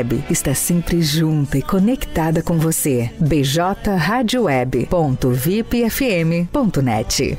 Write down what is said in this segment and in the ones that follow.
Web está sempre junta e conectada com você. bjradioweb.vipfm.net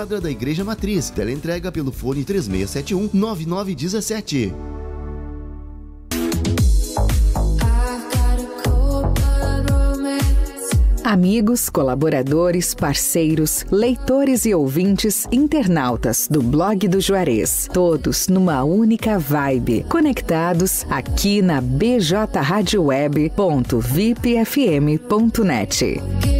quadra da Igreja Matriz. Teleentrega pelo fone 3671 9917. Amigos, colaboradores, parceiros, leitores e ouvintes, internautas do blog do Juarez, todos numa única vibe, conectados aqui na bjradioweb.vipfm.net.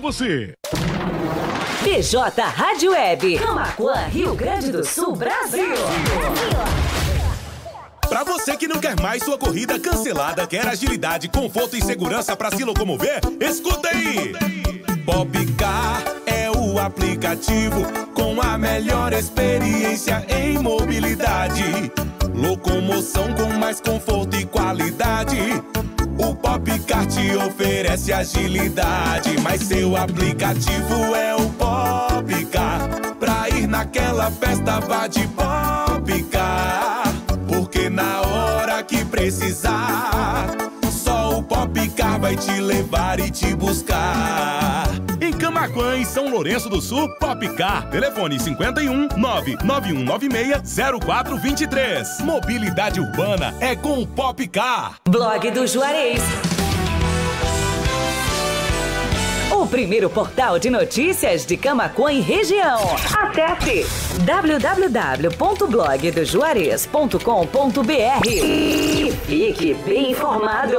você. PJ Rádio Web, Camacuã, Rio Grande do Sul, Brasil. Pra você que não quer mais sua corrida cancelada, quer agilidade, conforto e segurança pra se locomover, escuta aí! Popcar é o aplicativo com a melhor experiência em mobilidade. Locomoção com mais conforto e qualidade. Popcar te oferece agilidade, mas seu aplicativo é o Popcar. Pra ir naquela festa, vá de Popcar. Porque na hora que precisar, só o Popcar vai te levar e te buscar. Em Camaquã e São Lourenço do Sul, Popcar. Telefone 51 99196 0423. Mobilidade urbana é com o Popcar. Blog do Juarez. O primeiro portal de notícias de Camacuã e região. Acesse www.blogdojuarez.com.br e fique bem informado.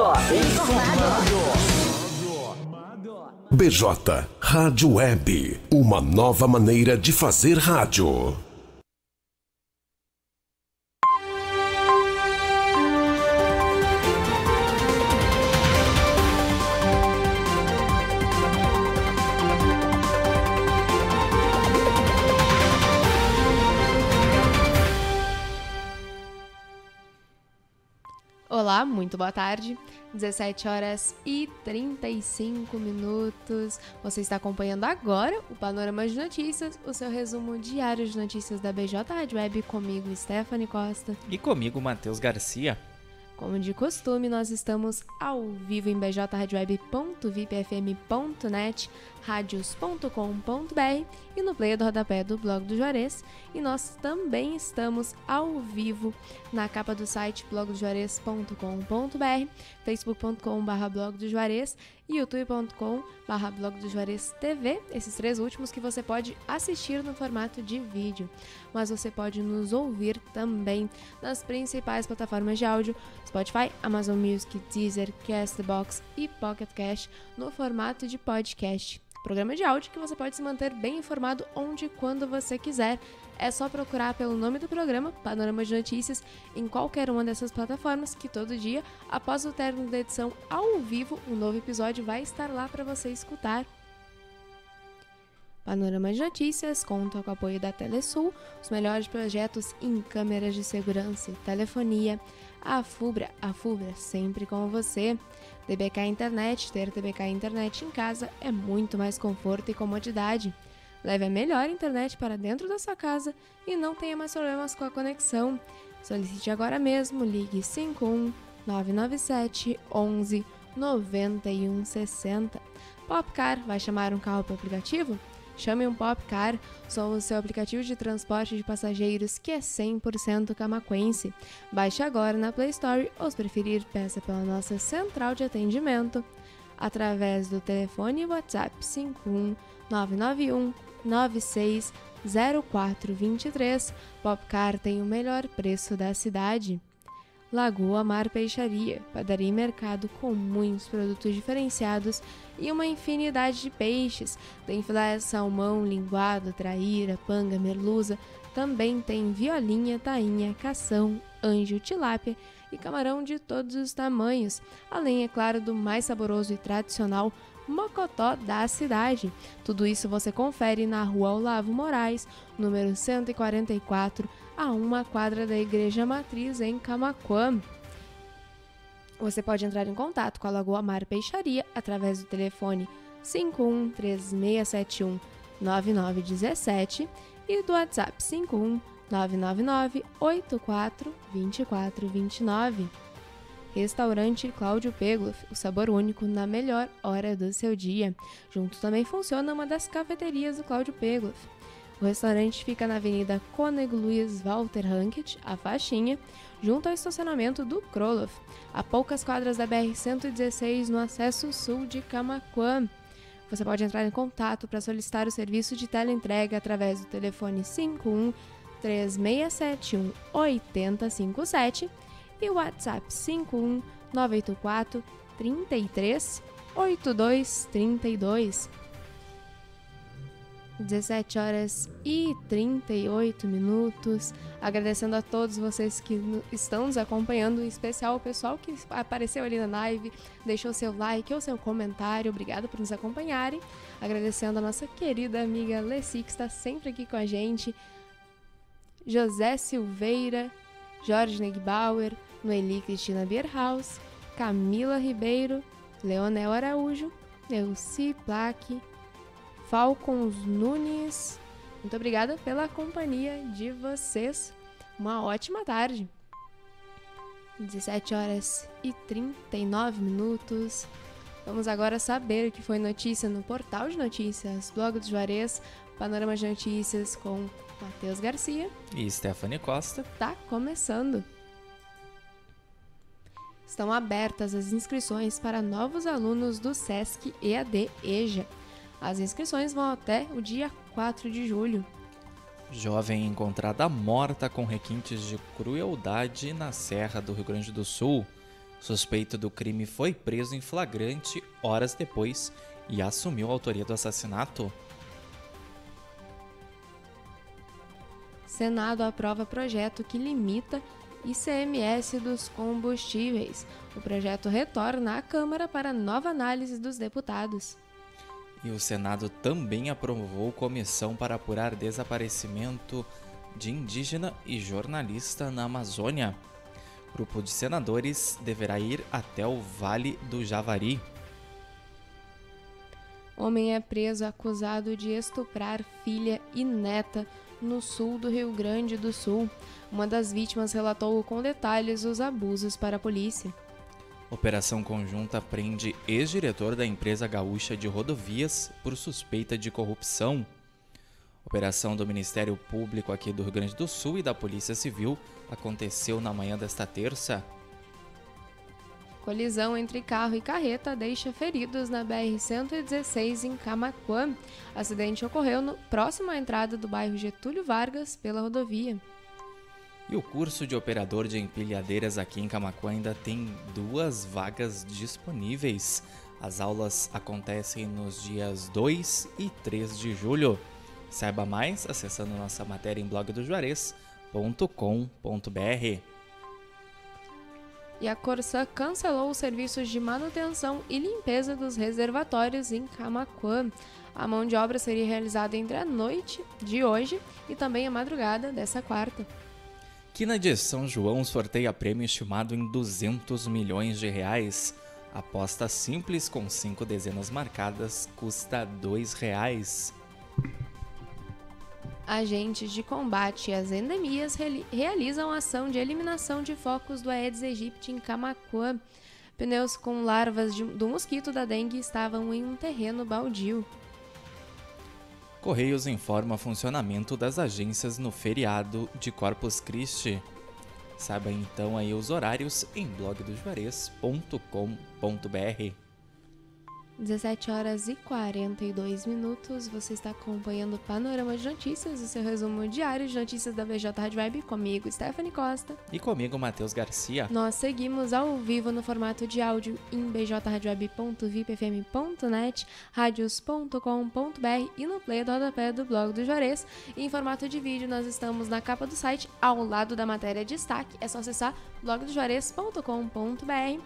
BJ Rádio Web, uma nova maneira de fazer rádio. Muito boa tarde. 17 horas e 35 minutos. Você está acompanhando agora o Panorama de Notícias, o seu resumo diário de notícias da BJ Rádio Web comigo, Stephanie Costa. E comigo, Matheus Garcia. Como de costume, nós estamos ao vivo em bjradioweb.vipfm.net, radios.com.br e no player do rodapé do blog do Juarez. E nós também estamos ao vivo na capa do site blogdojuarez.com.br, facebook.com.br blog e youtube.com.br blog Juarez TV, esses três últimos que você pode assistir no formato de vídeo. Mas você pode nos ouvir também nas principais plataformas de áudio, Spotify, Amazon Music, Deezer, Castbox e Pocket Cast no formato de podcast programa de áudio que você pode se manter bem informado onde e quando você quiser. É só procurar pelo nome do programa, Panorama de Notícias, em qualquer uma dessas plataformas, que todo dia, após o término da edição ao vivo, um novo episódio vai estar lá para você escutar. Panorama de Notícias conta com o apoio da Telesul, os melhores projetos em câmeras de segurança e telefonia. A Fubra, a Fubra sempre com você. TBK Internet, ter TBK Internet em casa é muito mais conforto e comodidade. Leve a melhor internet para dentro da sua casa e não tenha mais problemas com a conexão. Solicite agora mesmo, ligue 51 997 11 9160. Popcar vai chamar um carro para o aplicativo? Chame um Popcar, somos seu aplicativo de transporte de passageiros que é 100% camaquense. Baixe agora na Play Store ou se preferir, peça pela nossa central de atendimento através do telefone WhatsApp 51 991 96 0423. Popcar tem o melhor preço da cidade. Lagoa Mar Peixaria, padaria e mercado com muitos produtos diferenciados e uma infinidade de peixes. Tem filé, salmão, linguado, traíra, panga, merluza. Também tem violinha, tainha, cação, anjo, tilápia e camarão de todos os tamanhos. Além, é claro, do mais saboroso e tradicional Mocotó da cidade. Tudo isso você confere na rua Olavo Moraes, número 144, a uma quadra da Igreja Matriz em Camaquã. Você pode entrar em contato com a Lagoa Mar Peixaria através do telefone 513671 9917 e do WhatsApp 51 999 84 2429. Restaurante Cláudio Pegloff, o sabor único na melhor hora do seu dia. Junto também funciona uma das cafeterias do Cláudio Pegloff. O restaurante fica na Avenida Cônego Luiz Walter Hankett, a Faixinha, junto ao estacionamento do Kroloff, a poucas quadras da BR-116 no acesso sul de Camaquã. Você pode entrar em contato para solicitar o serviço de teleentrega através do telefone 51 3671 8057 e o WhatsApp 51 984 33 8232. 17 horas e 38 minutos. Agradecendo a todos vocês que estão nos acompanhando, em especial o pessoal que apareceu ali na live, deixou seu like ou seu comentário. Obrigado por nos acompanharem. Agradecendo a nossa querida amiga Leci, que está sempre aqui com a gente. José Silveira, Jorge Negbauer, Noeli Cristina Bierhaus, Camila Ribeiro, Leonel Araújo, Neuci Plaque, Falcons Nunes. Muito obrigada pela companhia de vocês. Uma ótima tarde. 17 horas e 39 minutos. Vamos agora saber o que foi notícia no portal de notícias Blog do Juarez, Panorama de Notícias com Matheus Garcia e Stephanie Costa. Tá começando. Estão abertas as inscrições para novos alunos do SESC EAD EJA. As inscrições vão até o dia 4 de julho. Jovem encontrada morta com requintes de crueldade na Serra do Rio Grande do Sul. Suspeito do crime foi preso em flagrante horas depois e assumiu a autoria do assassinato. Senado aprova projeto que limita ICMS dos combustíveis. O projeto retorna à Câmara para nova análise dos deputados. E o Senado também aprovou comissão para apurar desaparecimento de indígena e jornalista na Amazônia. Grupo de senadores deverá ir até o Vale do Javari. Homem é preso acusado de estuprar filha e neta no sul do Rio Grande do Sul. Uma das vítimas relatou com detalhes os abusos para a polícia. Operação conjunta prende ex-diretor da empresa gaúcha de rodovias por suspeita de corrupção. Operação do Ministério Público aqui do Rio Grande do Sul e da Polícia Civil aconteceu na manhã desta terça. Colisão entre carro e carreta deixa feridos na BR-116 em Camaquã. Acidente ocorreu no, próximo à entrada do bairro Getúlio Vargas pela rodovia. E o curso de operador de empilhadeiras aqui em Camacuã ainda tem duas vagas disponíveis. As aulas acontecem nos dias 2 e 3 de julho. Saiba mais acessando nossa matéria em blogdojuarez.com.br. E a Corsã cancelou os serviços de manutenção e limpeza dos reservatórios em Camacuã. A mão de obra seria realizada entre a noite de hoje e também a madrugada dessa quarta. Quina de São João sorteia prêmio estimado em 200 milhões de reais. Aposta simples com cinco dezenas marcadas custa R$ reais. Agentes de combate às endemias realizam ação de eliminação de focos do Aedes aegypti em Camacuã. Pneus com larvas de, do mosquito da dengue estavam em um terreno baldio. Correios informa funcionamento das agências no feriado de Corpus Christi. Saiba então aí os horários em blogdosjuarez.com.br. 17 horas e 42 minutos. Você está acompanhando o Panorama de Notícias, o seu resumo diário de notícias da BJ Rádio Web, comigo, Stephanie Costa. E comigo, Matheus Garcia. Nós seguimos ao vivo no formato de áudio em bjradioweb.vipfm.net, radios.com.br e no play do rodapé do blog do Juarez. E em formato de vídeo, nós estamos na capa do site, ao lado da matéria de destaque. É só acessar blogdojuarez.com.br.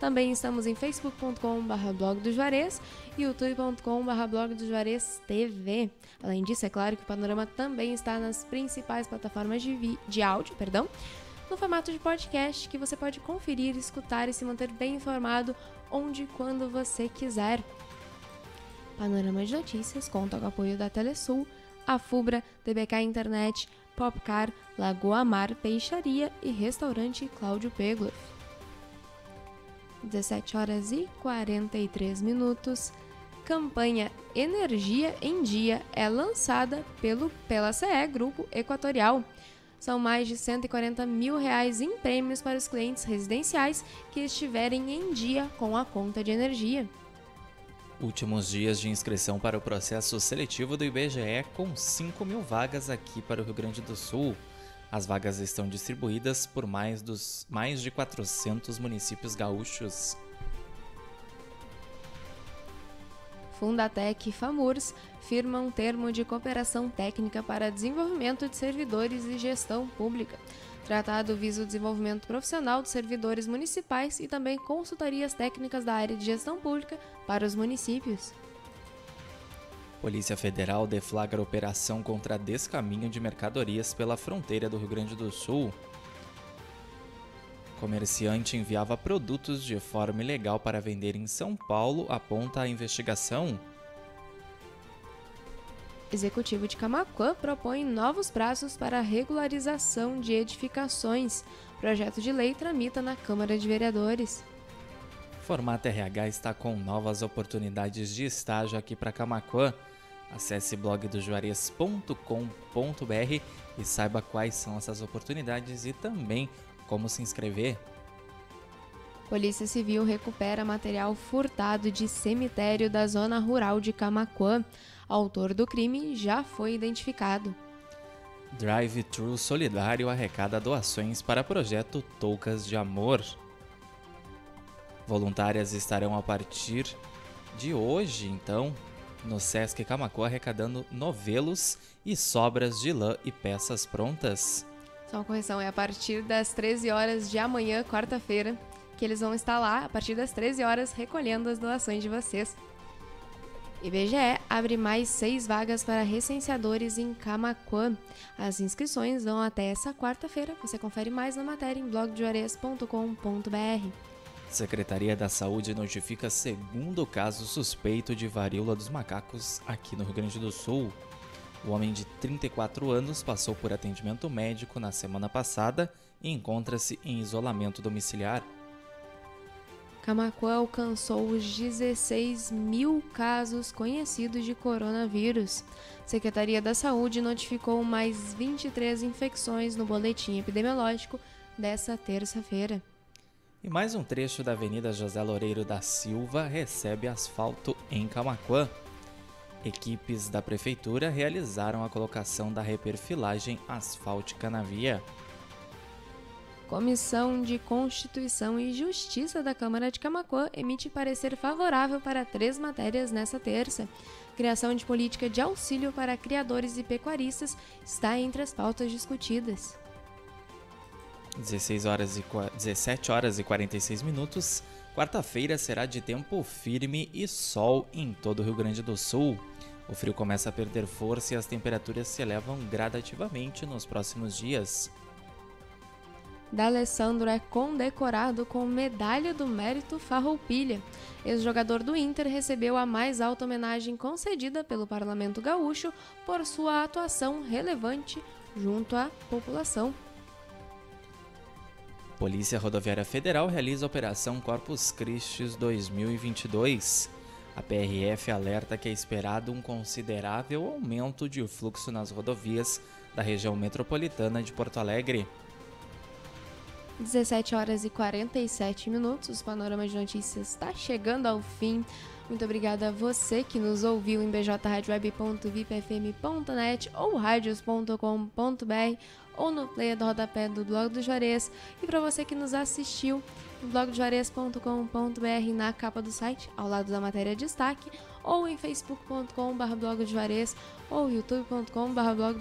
Também estamos em facebook.com.br blog do Juarez e youtube.com.br blog do Juarez TV. Além disso, é claro que o Panorama também está nas principais plataformas de, de áudio, perdão, no formato de podcast que você pode conferir, escutar e se manter bem informado onde e quando você quiser. Panorama de Notícias conta com o apoio da Telesul, a Fubra, DBK Internet, Popcar, Lagoa Mar, Peixaria e Restaurante Cláudio Pegloff. 17 horas e 43 minutos. Campanha Energia em Dia é lançada pelo, pela CE Grupo Equatorial. São mais de 140 mil reais em prêmios para os clientes residenciais que estiverem em dia com a conta de energia. Últimos dias de inscrição para o processo seletivo do IBGE com 5 mil vagas aqui para o Rio Grande do Sul. As vagas estão distribuídas por mais, dos, mais de 400 municípios gaúchos. Fundatec e FAMURS firmam um termo de cooperação técnica para desenvolvimento de servidores e gestão pública. Tratado visa o desenvolvimento profissional dos servidores municipais e também consultorias técnicas da área de gestão pública para os municípios. Polícia Federal deflagra operação contra descaminho de mercadorias pela fronteira do Rio Grande do Sul. Comerciante enviava produtos de forma ilegal para vender em São Paulo, aponta a investigação. Executivo de Camacuã propõe novos prazos para regularização de edificações. Projeto de lei tramita na Câmara de Vereadores. Formato RH está com novas oportunidades de estágio aqui para Camacuã. Acesse blogdojuarez.com.br e saiba quais são essas oportunidades e também como se inscrever. Polícia Civil recupera material furtado de cemitério da zona rural de Camaquã. Autor do crime já foi identificado. Drive-Thru Solidário arrecada doações para projeto Toucas de Amor. Voluntárias estarão a partir de hoje, então, no Sesc Camacuã arrecadando novelos e sobras de lã e peças prontas. Só uma correção, é a partir das 13 horas de amanhã, quarta-feira, que eles vão estar lá, a partir das 13 horas, recolhendo as doações de vocês. IBGE abre mais seis vagas para recenseadores em Camacuã. As inscrições vão até essa quarta-feira. Você confere mais na matéria em blogdejuarez.com.br. Secretaria da Saúde notifica segundo caso suspeito de varíola dos macacos aqui no Rio Grande do Sul. O homem de 34 anos passou por atendimento médico na semana passada e encontra-se em isolamento domiciliar. Camacuã alcançou os 16 mil casos conhecidos de coronavírus. Secretaria da Saúde notificou mais 23 infecções no boletim epidemiológico dessa terça-feira. E mais um trecho da Avenida José Loureiro da Silva recebe asfalto em Camaquã. Equipes da prefeitura realizaram a colocação da reperfilagem asfáltica na via. Comissão de Constituição e Justiça da Câmara de Camaquã emite parecer favorável para três matérias nesta terça. Criação de política de auxílio para criadores e pecuaristas está entre as pautas discutidas. 16 horas e 17 horas e 46 minutos. Quarta-feira será de tempo firme e sol em todo o Rio Grande do Sul. O frio começa a perder força e as temperaturas se elevam gradativamente nos próximos dias. D'Alessandro é condecorado com Medalha do Mérito Farroupilha. Ex-jogador do Inter recebeu a mais alta homenagem concedida pelo Parlamento Gaúcho por sua atuação relevante junto à população. Polícia Rodoviária Federal realiza a Operação Corpus Christi 2022. A PRF alerta que é esperado um considerável aumento de fluxo nas rodovias da região metropolitana de Porto Alegre. 17 horas e 47 minutos, o Panorama de Notícias está chegando ao fim. Muito obrigada a você que nos ouviu em bjradioweb.vipfm.net ou radios.com.br ou no player do rodapé do Blog do Juarez. E para você que nos assistiu no blogdojuarez.com.br na capa do site, ao lado da matéria destaque, ou em facebook.com.br blog ou youtube.com.br blog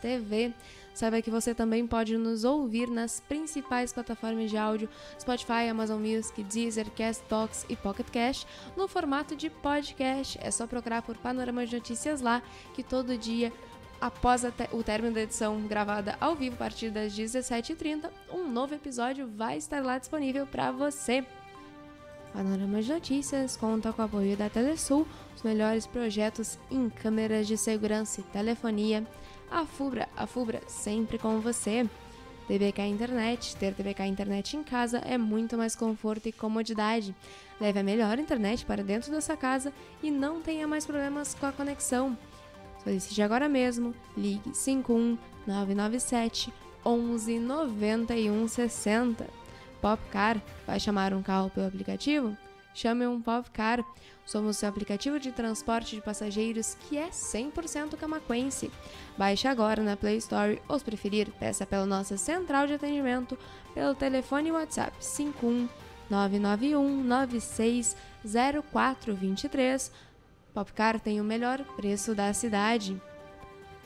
TV. Saiba que você também pode nos ouvir nas principais plataformas de áudio Spotify, Amazon Music, Deezer, Castbox e Pocket Cash no formato de podcast. É só procurar por Panorama de Notícias lá, que todo dia após o término da edição gravada ao vivo a partir das 17h30, um novo episódio vai estar lá disponível para você. Panorama de Notícias conta com o apoio da Telesul, os melhores projetos em câmeras de segurança e telefonia. A Fubra, a Fubra sempre com você. TBK Internet. Ter TBK Internet em casa é muito mais conforto e comodidade. Leve a melhor internet para dentro da sua casa e não tenha mais problemas com a conexão. Solicite agora mesmo. Ligue 51 997 11 91 60. Popcar, vai chamar um carro pelo aplicativo? Chame um Popcar. Somos o aplicativo de transporte de passageiros que é 100% camaquense. Baixe agora na Play Store ou, se preferir, peça pela nossa central de atendimento pelo telefone WhatsApp 51 991 96 0423. Popcar tem o melhor preço da cidade.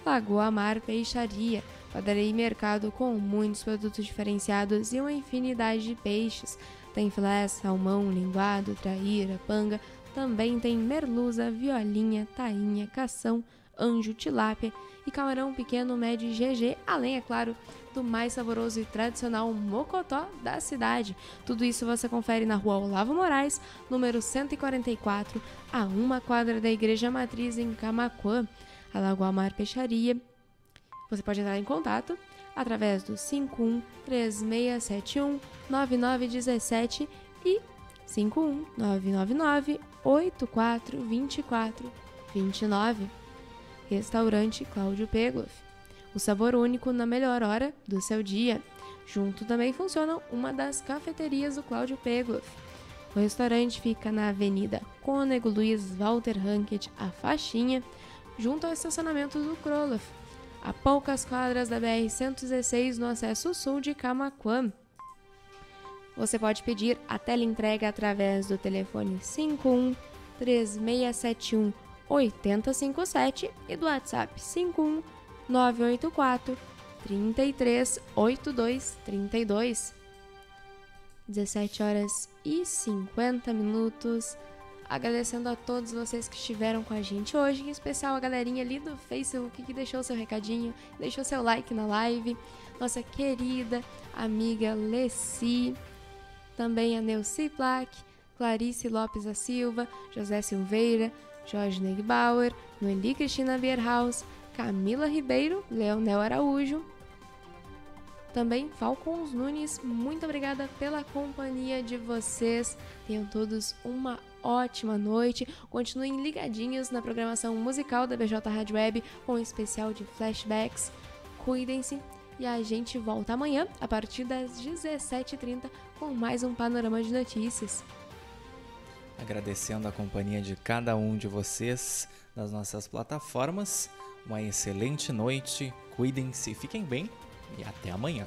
Lagoa Mar Peixaria, padaria e mercado com muitos produtos diferenciados e uma infinidade de peixes. Tem filé, salmão, linguado, traíra, panga, também tem merluza, violinha, tainha, cação, anjo, tilápia e camarão pequeno, médio GG, além, é claro, do mais saboroso e tradicional mocotó da cidade. Tudo isso você confere na rua Olavo Moraes, número 144, a uma quadra da Igreja Matriz em Camacuã, a Lagoa Mar Peixaria. Você pode entrar em contato através do 51 3671 9917 e 51 999 84 24 29. Restaurante Cláudio Pegloff. O sabor único na melhor hora do seu dia. Junto também funciona uma das cafeterias do Cláudio Pegloff. O restaurante fica na Avenida Cônego Luiz Walter Hankett, a Faixinha, junto ao estacionamento do Kroloff, a poucas quadras da BR-116 no acesso sul de Camaquã. Você pode pedir a teleentrega através do telefone 51 3671 8057 e do WhatsApp 51 984 33 82 32. 17 horas e 50 minutos. Agradecendo a todos vocês que estiveram com a gente hoje, em especial a galerinha ali do Facebook que deixou seu recadinho, deixou seu like na live, nossa querida amiga Leci, também a Neuci Plaque, Clarice Lopes da Silva, José Silveira, Jorge Negbauer, Noeli Cristina Bierhaus, Camila Ribeiro, Leonel Araújo, também Falcons Nunes, muito obrigada pela companhia de vocês. Tenham todos uma ótima noite. Continuem ligadinhos na programação musical da BJ Rádio Web com um especial de flashbacks. Cuidem-se e a gente volta amanhã a partir das 17h30 com mais um panorama de notícias. Agradecendo a companhia de cada um de vocês nas nossas plataformas. Uma excelente noite, cuidem-se, fiquem bem e até amanhã.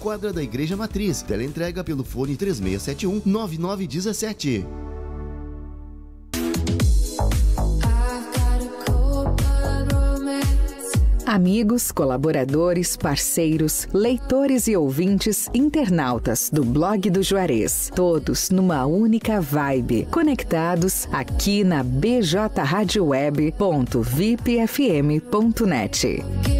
quadra da Igreja Matriz. Teleentrega pelo fone 3671 9917. Amigos, colaboradores, parceiros, leitores e ouvintes, internautas do blog do Juarez, todos numa única vibe, conectados aqui na bjradioweb.vipfm.net.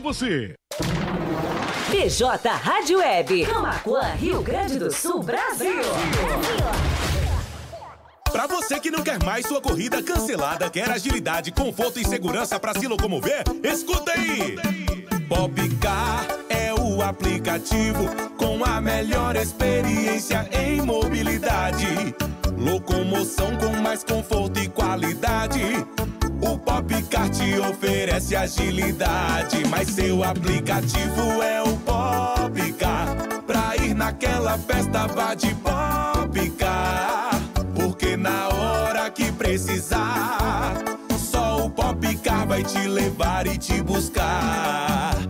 você. PJ Rádio Web, Camacuã, Rio Grande do Sul, Brasil. Pra você que não quer mais sua corrida cancelada, quer agilidade, conforto e segurança pra se locomover, escuta aí! Popcar é o aplicativo com a melhor experiência em mobilidade. Locomoção com mais conforto e qualidade. O Popcar te oferece agilidade, mas seu aplicativo é o Popcar. Pra ir naquela festa, vá de Popcar. Porque na hora que precisar, só o Popcar vai te levar e te buscar.